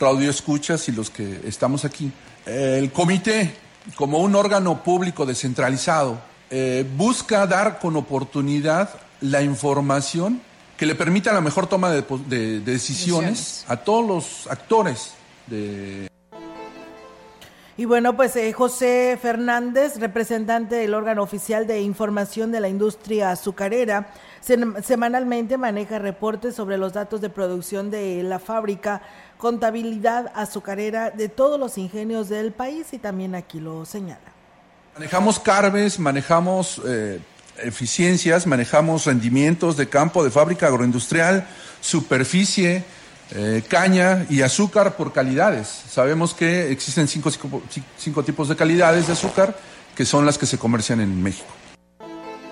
radioescuchas y los que estamos aquí. El comité, como un órgano público descentralizado, eh, busca dar con oportunidad la información que le permita la mejor toma de, decisiones, a todos los actores de... Y bueno, pues eh, José Fernández, representante del órgano oficial de información de la industria azucarera, semanalmente maneja reportes sobre los datos de producción de la fábrica, contabilidad azucarera de todos los ingenios del país y también aquí lo señala. Manejamos CARBES, manejamos eh, eficiencias, manejamos rendimientos de campo, de fábrica agroindustrial, superficie, eh, caña y azúcar por calidades. Sabemos que existen cinco, cinco, tipos de calidades de azúcar que son las que se comercian en México.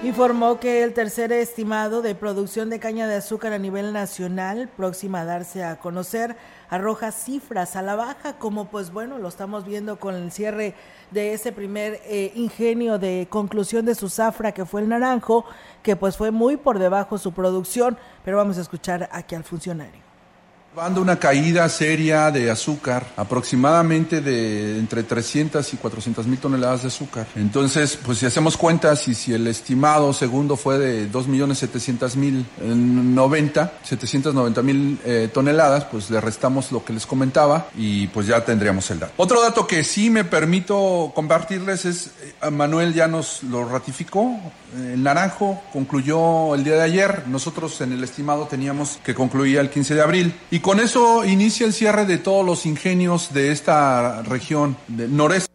Informó que el tercer estimado de producción de caña de azúcar a nivel nacional, próxima a darse a conocer, arroja cifras a la baja, como pues bueno, lo estamos viendo con el cierre de ese primer eh, ingenio de conclusión de su zafra, que fue el naranjo, que pues fue muy por debajo su producción, pero vamos a escuchar aquí al funcionario. Dando una caída seria de azúcar, aproximadamente de entre 300 y 400 mil toneladas de azúcar. Entonces, pues si hacemos cuentas y si el estimado segundo fue de 2 millones 700 mil 90, 790 mil eh, toneladas, pues le restamos lo que les comentaba y pues ya tendríamos el dato. Otro dato que sí me permito compartirles es, eh, Manuel ya nos lo ratificó, el naranjo concluyó el día de ayer, nosotros en el estimado teníamos que concluía el 15 de abril y con eso inicia el cierre de todos los ingenios de esta región del noreste.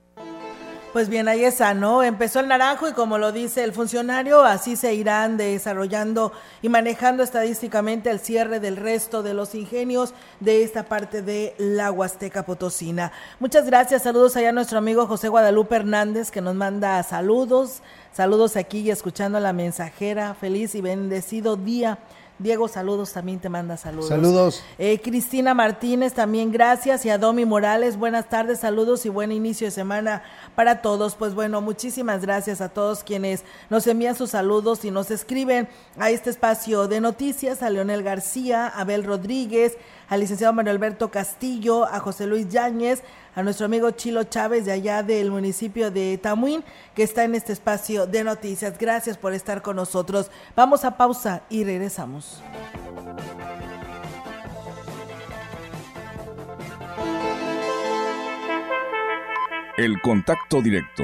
Pues bien, ahí está, ¿no? Empezó el naranjo y como lo dice el funcionario, así se irán desarrollando y manejando estadísticamente el cierre del resto de los ingenios de esta parte de la Huasteca Potosina. Muchas gracias, saludos allá a nuestro amigo José Guadalupe Hernández que nos manda saludos, saludos aquí y escuchando a la mensajera, feliz y bendecido día Diego, saludos, también te manda saludos. Saludos. Eh, Cristina Martínez, también gracias. Y a Domi Morales, buenas tardes, saludos y buen inicio de semana para todos. Pues bueno, muchísimas gracias a todos quienes nos envían sus saludos y nos escriben a este espacio de noticias, a Leonel García, a Abel Rodríguez, al licenciado Manuel Alberto Castillo, a José Luis Yáñez, a nuestro amigo Chilo Chávez de allá del municipio de Tamuín, que está en este espacio de noticias. Gracias por estar con nosotros. Vamos a pausa y regresamos. El contacto directo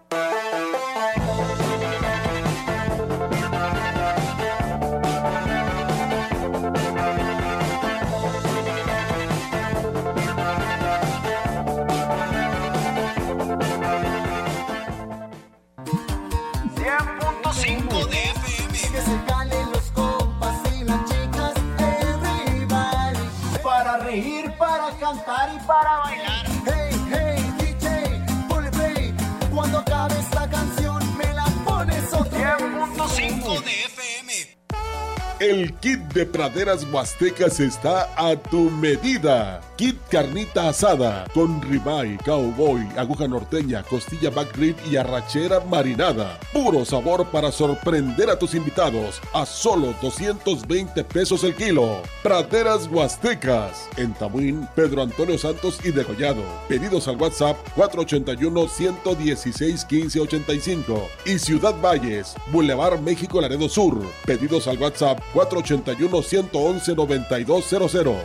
El kit de praderas huastecas está a tu medida. Kit carnita asada con ribeye, cowboy, aguja norteña, costilla back rib y arrachera marinada. Puro sabor para sorprender a tus invitados a solo 220 pesos el kilo. Praderas huastecas en Tamuín, Pedro Antonio Santos y Degollado. Pedidos al WhatsApp 481 116 1585 y Ciudad Valles, Boulevard México Laredo Sur. Pedidos al WhatsApp 481 111 9200.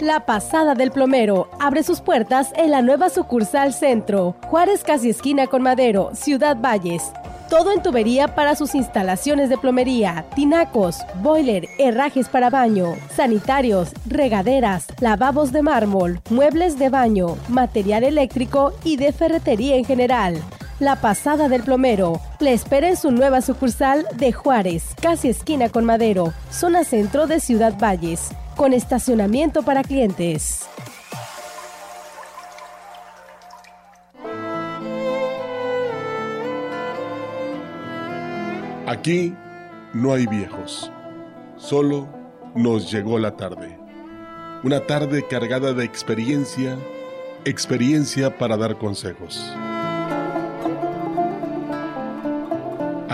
La Pasada del Plomero abre sus puertas en la nueva sucursal Centro, Juárez casi esquina con Madero, Ciudad Valles. Todo en tubería para sus instalaciones de plomería, tinacos, boiler, herrajes para baño, sanitarios, regaderas, lavabos de mármol, muebles de baño, material eléctrico y de ferretería en general. La Pasada del Plomero. Le espera en su nueva sucursal de Juárez, casi esquina con Madero, zona centro de Ciudad Valles, con estacionamiento para clientes. Aquí no hay viejos, solo nos llegó la tarde. Una tarde cargada de experiencia, experiencia para dar consejos.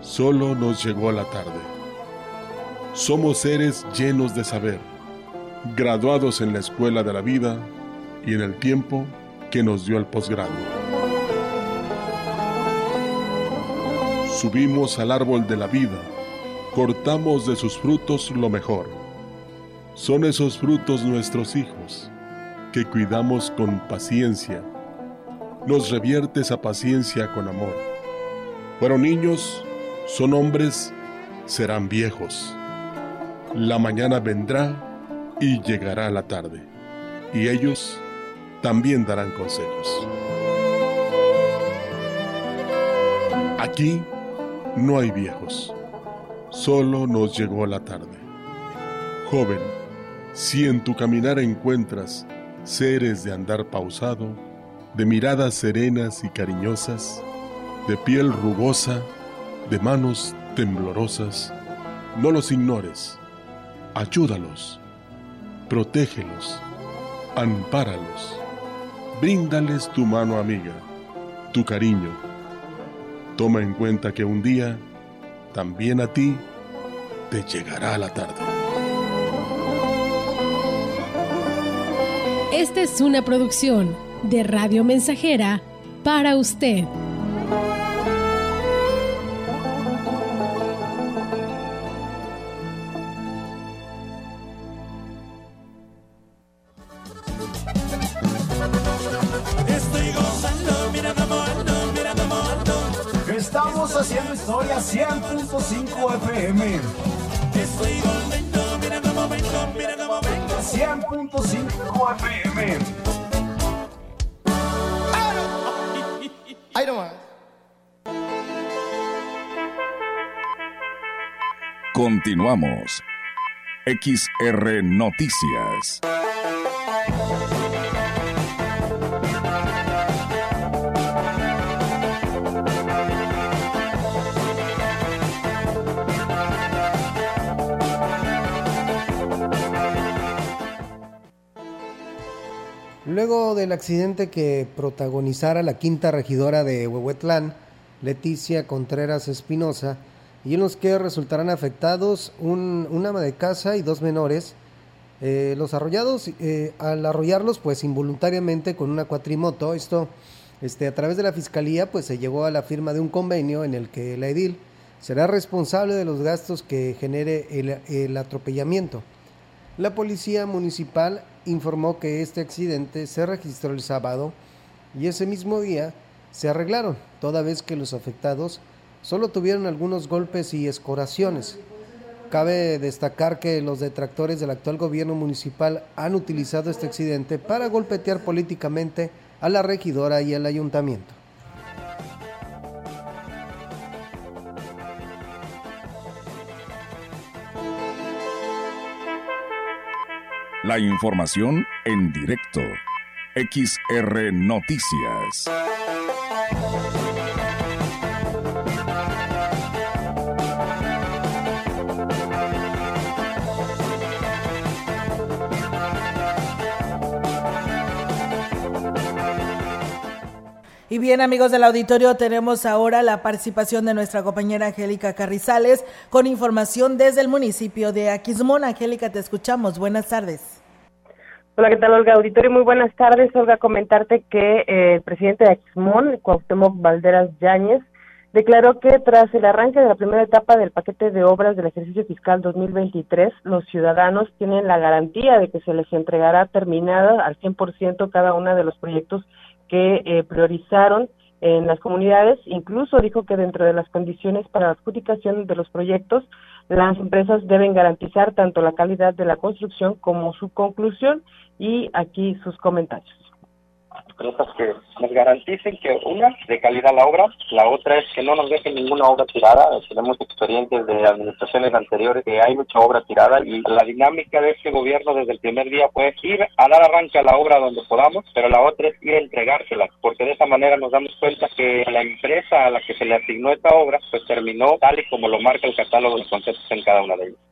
solo nos llegó la tarde. Somos seres llenos de saber, graduados en la escuela de la vida y en el tiempo que nos dio el posgrado. Subimos al árbol de la vida, cortamos de sus frutos lo mejor. Son esos frutos nuestros hijos, que cuidamos con paciencia. Nos revierte esa paciencia con amor. Fueron niños, son hombres, serán viejos. La mañana vendrá y llegará la tarde, y ellos también darán consejos. Aquí no hay viejos, solo nos llegó la tarde. Joven, si en tu caminar encuentras seres de andar pausado, de miradas serenas y cariñosas, de piel rugosa, de manos temblorosas, no los ignores, ayúdalos, protégelos, ampáralos, bríndales tu mano amiga, tu cariño. Toma en cuenta que un día, también a ti, te llegará la tarde. Esta es una producción de Radio Mensajera para usted. XR Noticias. Luego del accidente que protagonizara la quinta regidora de Huehuetlán, Leticia Contreras Espinosa, y en los que resultarán afectados un, un ama de casa y dos menores, eh, los arrollados, eh, al arrollarlos pues involuntariamente con una cuatrimoto, esto este, a través de la fiscalía pues se llegó a la firma de un convenio en el que la edil será responsable de los gastos que genere el, el atropellamiento. La policía municipal informó que este accidente se registró el sábado y ese mismo día se arreglaron, toda vez que los afectados solo tuvieron algunos golpes y escoraciones. Cabe destacar que los detractores del actual gobierno municipal han utilizado este accidente para golpetear políticamente a la regidora y al ayuntamiento. La información en directo. XR Noticias. Y bien, amigos del auditorio, tenemos ahora la participación de nuestra compañera Angélica Carrizales con información desde el municipio de Aquismón. Angélica, te escuchamos. Buenas tardes. Hola, ¿qué tal, Olga? Auditorio, muy buenas tardes. Olga, comentarte que eh, el presidente de Aquismón, Cuauhtémoc Valderas Yáñez, declaró que tras el arranque de la primera etapa del paquete de obras del ejercicio fiscal 2023, los ciudadanos tienen la garantía de que se les entregará terminada al 100% cada uno de los proyectos que eh, priorizaron en las comunidades. Incluso dijo que dentro de las condiciones para la adjudicación de los proyectos, las empresas deben garantizar tanto la calidad de la construcción como su conclusión y aquí sus comentarios empresas que nos garanticen que una, de calidad la obra, la otra es que no nos dejen ninguna obra tirada. Tenemos experiencias de administraciones anteriores que hay mucha obra tirada y la dinámica de este gobierno desde el primer día fue ir a dar arranque a la obra donde podamos, pero la otra es ir a entregársela, porque de esa manera nos damos cuenta que la empresa a la que se le asignó esta obra pues terminó tal y como lo marca el catálogo de conceptos en cada una de ellas.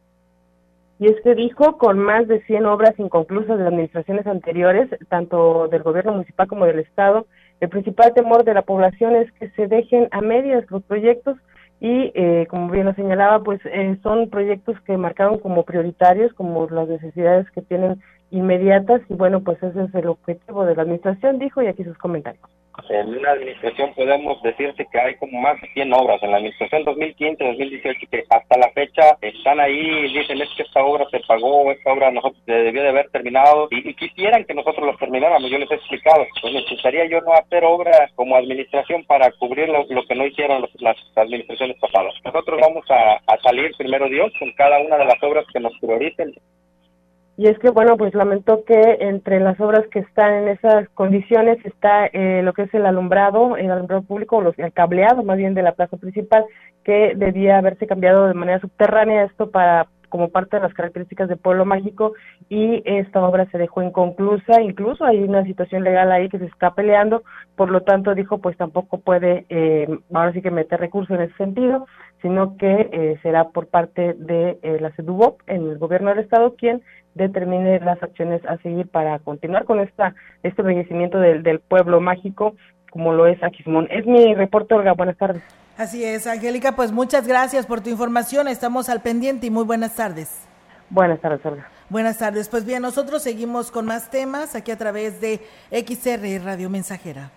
Y es que dijo, con más de 100 obras inconclusas de administraciones anteriores, tanto del gobierno municipal como del Estado, el principal temor de la población es que se dejen a medias los proyectos y, eh, como bien lo señalaba, pues eh, son proyectos que marcaron como prioritarios, como las necesidades que tienen inmediatas y bueno, pues ese es el objetivo de la administración, dijo, y aquí sus comentarios. En una administración podemos decirte que hay como más de 100 obras. En la administración 2015-2018 que hasta la fecha están ahí y dicen es que esta obra se pagó, esta obra nosotros debió de haber terminado y, quisieran que nosotros los termináramos. Yo les he explicado, pues necesitaría yo no hacer obras como administración para cubrir lo, que no hicieron las administraciones pasadas. Nosotros vamos a, a salir, primero Dios, con cada una de las obras que nos prioricen y es que, bueno, pues lamento que entre las obras que están en esas condiciones está eh, lo que es el alumbrado, el alumbrado público, los, el cableado más bien de la plaza principal, que debía haberse cambiado de manera subterránea esto para como parte de las características del pueblo mágico y esta obra se dejó inconclusa, incluso hay una situación legal ahí que se está peleando, por lo tanto dijo pues tampoco puede eh, ahora sí que meter recursos en ese sentido, sino que eh, será por parte de eh, la CEDUBOP, en el gobierno del estado, quien determine las acciones a seguir para continuar con esta este embellecimiento del, del pueblo mágico como lo es Aquismón. Es mi reporte, Olga. Buenas tardes. Así es, Angélica, pues muchas gracias por tu información. Estamos al pendiente y muy buenas tardes. Buenas tardes, Olga. Buenas tardes. Pues bien, nosotros seguimos con más temas aquí a través de XR Radio Mensajera.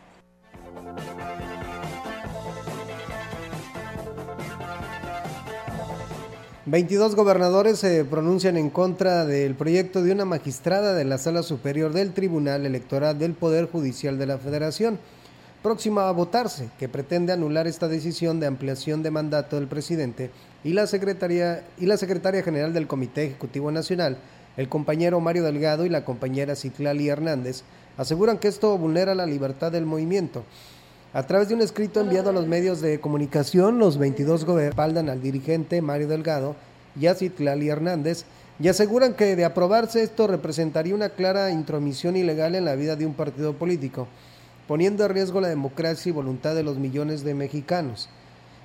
Veintidós gobernadores se pronuncian en contra del proyecto de una magistrada de la Sala Superior del Tribunal Electoral del Poder Judicial de la Federación, próxima a votarse, que pretende anular esta decisión de ampliación de mandato del presidente y la secretaria, y la secretaria general del Comité Ejecutivo Nacional, el compañero Mario Delgado y la compañera Citlali Hernández, aseguran que esto vulnera la libertad del movimiento. A través de un escrito enviado a los medios de comunicación, los 22 respaldan al dirigente Mario Delgado y a Citlali Hernández y aseguran que de aprobarse esto representaría una clara intromisión ilegal en la vida de un partido político, poniendo en riesgo la democracia y voluntad de los millones de mexicanos.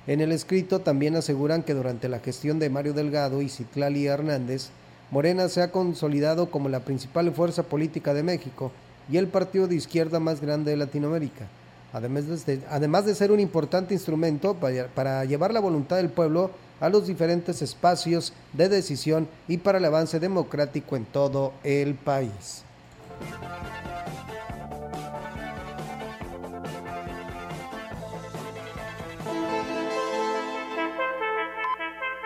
En el escrito también aseguran que durante la gestión de Mario Delgado y Citlali Hernández, Morena se ha consolidado como la principal fuerza política de México y el partido de izquierda más grande de Latinoamérica además de, además de ser un importante instrumento para, para llevar la voluntad del pueblo a los diferentes espacios de decisión y para el avance democrático en todo el país.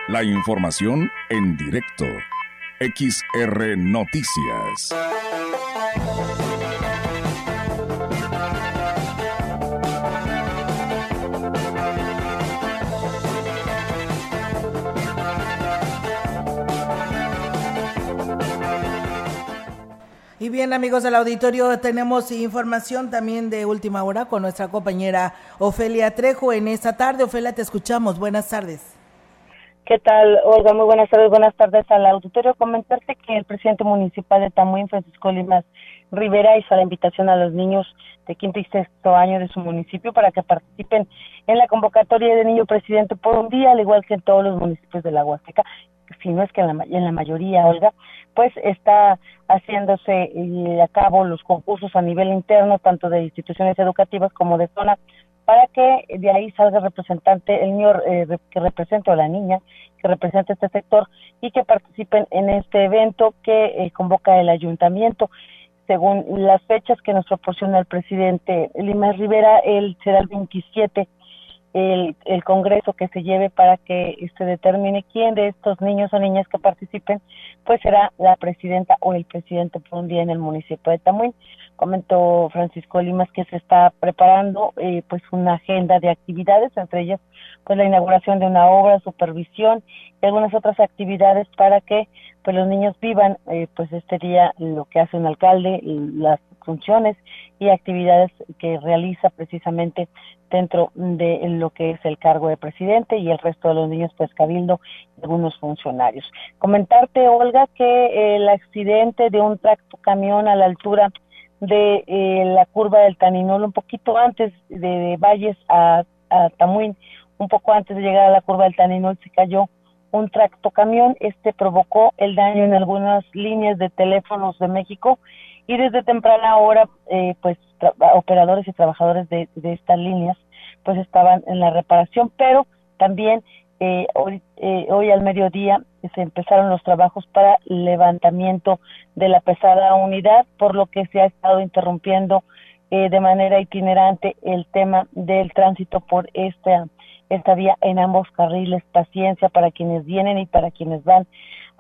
La información en directo. XR Noticias. Y bien, amigos del auditorio, tenemos información también de última hora con nuestra compañera Ofelia Trejo en esta tarde. Ofelia, te escuchamos. Buenas tardes. ¿Qué tal, Olga? Muy buenas tardes. Buenas tardes al auditorio. Comentarte que el presidente municipal de Tamuín, Francisco Limas Rivera, hizo la invitación a los niños de quinto y sexto año de su municipio para que participen en la convocatoria de niño presidente por un día, al igual que en todos los municipios de la Huasteca si no es que en la, en la mayoría, Olga, pues está haciéndose eh, a cabo los concursos a nivel interno, tanto de instituciones educativas como de zona, para que de ahí salga representante, el niño eh, que represente o la niña que represente este sector y que participen en este evento que eh, convoca el ayuntamiento. Según las fechas que nos proporciona el presidente Lima Rivera, él será el 27 el, el Congreso que se lleve para que se determine quién de estos niños o niñas que participen, pues será la presidenta o el presidente por un día en el municipio de Tamuín. Comentó Francisco Limas que se está preparando eh, pues una agenda de actividades, entre ellas pues la inauguración de una obra, supervisión y algunas otras actividades para que pues los niños vivan eh, pues este día lo que hace un alcalde, las funciones y actividades que realiza precisamente dentro de lo que es el cargo de presidente y el resto de los niños pues cabildo y algunos funcionarios. Comentarte Olga que el accidente de un tracto camión a la altura de eh, la curva del Taninol un poquito antes de, Valles a, a Tamuín, un poco antes de llegar a la curva del Taninol se cayó un tracto camión, este provocó el daño en algunas líneas de teléfonos de México y desde temprana hora eh, pues operadores y trabajadores de, estas líneas pues estaban en la reparación pero también eh, hoy, eh, hoy al mediodía se empezaron los trabajos para levantamiento de la pesada unidad, por lo que se ha estado interrumpiendo eh, de manera itinerante el tema del tránsito por esta, esta vía en ambos carriles. Paciencia para quienes vienen y para quienes van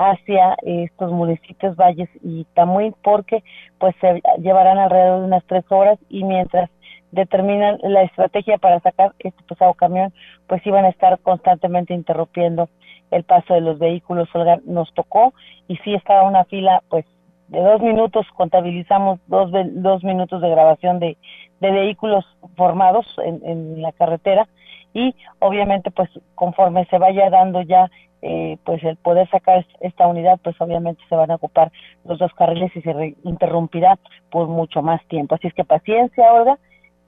hacia estos municipios Valles y Tamuín, porque pues se llevarán alrededor de unas tres horas y mientras determinan la estrategia para sacar este pesado camión, pues iban a estar constantemente interrumpiendo el paso de los vehículos. Olga, nos tocó y sí estaba una fila, pues de dos minutos, contabilizamos dos, dos minutos de grabación de, de vehículos formados en, en la carretera y obviamente pues conforme se vaya dando ya eh, pues el poder sacar esta unidad, pues obviamente se van a ocupar los dos carriles y se interrumpirá por mucho más tiempo. Así es que paciencia, Olga,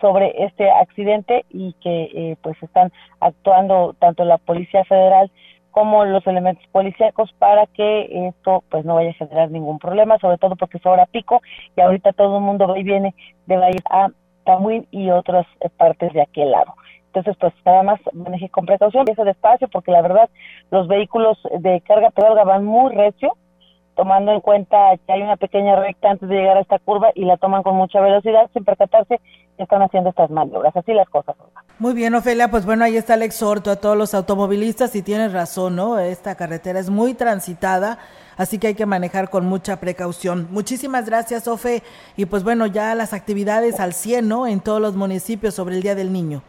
sobre este accidente y que eh, pues están actuando tanto la Policía Federal como los elementos policíacos para que esto pues no vaya a generar ningún problema, sobre todo porque es hora pico y ahorita todo el mundo va y viene de ir a Tamuín y otras eh, partes de aquel lado. Entonces, pues nada más maneje con precaución, ese despacio, porque la verdad los vehículos de carga pedalga van muy recio, tomando en cuenta que hay una pequeña recta antes de llegar a esta curva y la toman con mucha velocidad sin percatarse que están haciendo estas maniobras. Así las cosas. Muy bien, Ofelia, pues bueno, ahí está el exhorto a todos los automovilistas y tienes razón, ¿no? Esta carretera es muy transitada, así que hay que manejar con mucha precaución. Muchísimas gracias, Ofe, y pues bueno, ya las actividades al 100, ¿no? En todos los municipios sobre el Día del Niño.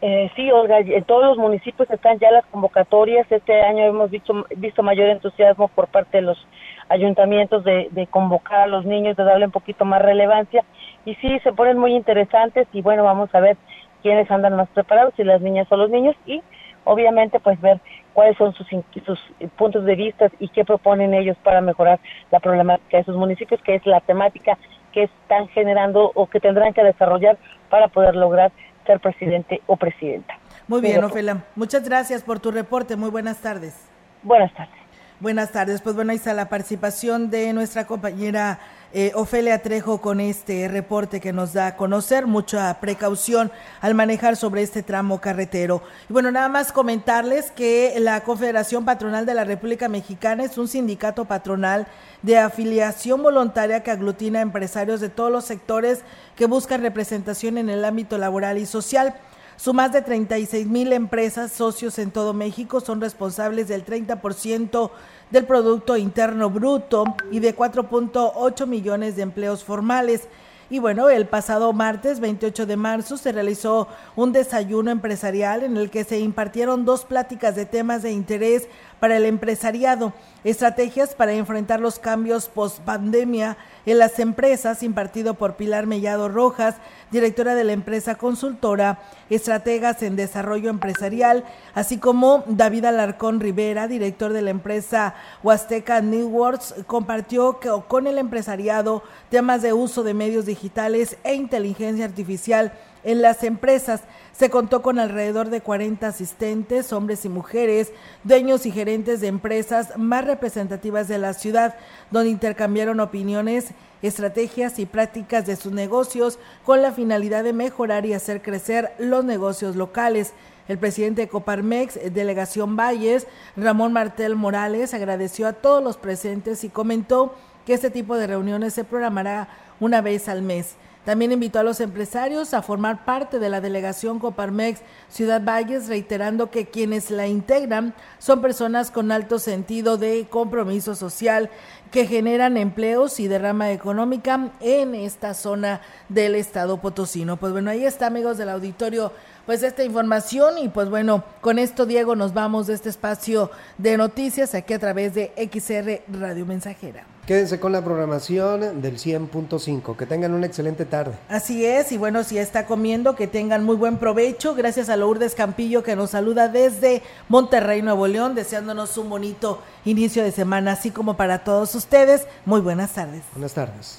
Eh, sí, Olga, en todos los municipios están ya las convocatorias. Este año hemos visto, visto mayor entusiasmo por parte de los ayuntamientos de, de, convocar a los niños, de darle un poquito más relevancia. Y sí, se ponen muy interesantes y bueno, vamos a ver quiénes andan más preparados, si las niñas o los niños y obviamente pues ver cuáles son sus, sus puntos de vista y qué proponen ellos para mejorar la problemática de sus municipios, que es la temática que están generando o que tendrán que desarrollar para poder lograr ser presidente o presidenta. Muy bien, Ofela. Muchas gracias por tu reporte. Muy buenas tardes. Buenas tardes. Buenas tardes. Pues bueno, ahí está la participación de nuestra compañera eh, Ofelia Trejo con este reporte que nos da a conocer. Mucha precaución al manejar sobre este tramo carretero. Y bueno, nada más comentarles que la Confederación Patronal de la República Mexicana es un sindicato patronal de afiliación voluntaria que aglutina empresarios de todos los sectores que buscan representación en el ámbito laboral y social. Su más de 36 mil empresas socios en todo México son responsables del 30% del Producto Interno Bruto y de 4.8 millones de empleos formales. Y bueno, el pasado martes 28 de marzo se realizó un desayuno empresarial en el que se impartieron dos pláticas de temas de interés para el empresariado, estrategias para enfrentar los cambios post pandemia en las empresas, impartido por Pilar Mellado Rojas, directora de la empresa consultora Estrategas en Desarrollo Empresarial, así como David Alarcón Rivera, director de la empresa Huasteca Networks, compartió con el empresariado temas de uso de medios digitales e inteligencia artificial en las empresas. Se contó con alrededor de 40 asistentes, hombres y mujeres, dueños y gerentes de empresas más representativas de la ciudad, donde intercambiaron opiniones, estrategias y prácticas de sus negocios con la finalidad de mejorar y hacer crecer los negocios locales. El presidente de Coparmex, Delegación Valles, Ramón Martel Morales, agradeció a todos los presentes y comentó que este tipo de reuniones se programará una vez al mes. También invitó a los empresarios a formar parte de la delegación Coparmex Ciudad Valles, reiterando que quienes la integran son personas con alto sentido de compromiso social que generan empleos y derrama económica en esta zona del estado potosino. Pues bueno, ahí está amigos del auditorio pues esta información y pues bueno, con esto Diego nos vamos de este espacio de noticias aquí a través de XR Radio Mensajera. Quédense con la programación del 100.5. Que tengan una excelente tarde. Así es, y bueno, si está comiendo, que tengan muy buen provecho. Gracias a Lourdes Campillo que nos saluda desde Monterrey, Nuevo León, deseándonos un bonito inicio de semana, así como para todos ustedes. Muy buenas tardes. Buenas tardes.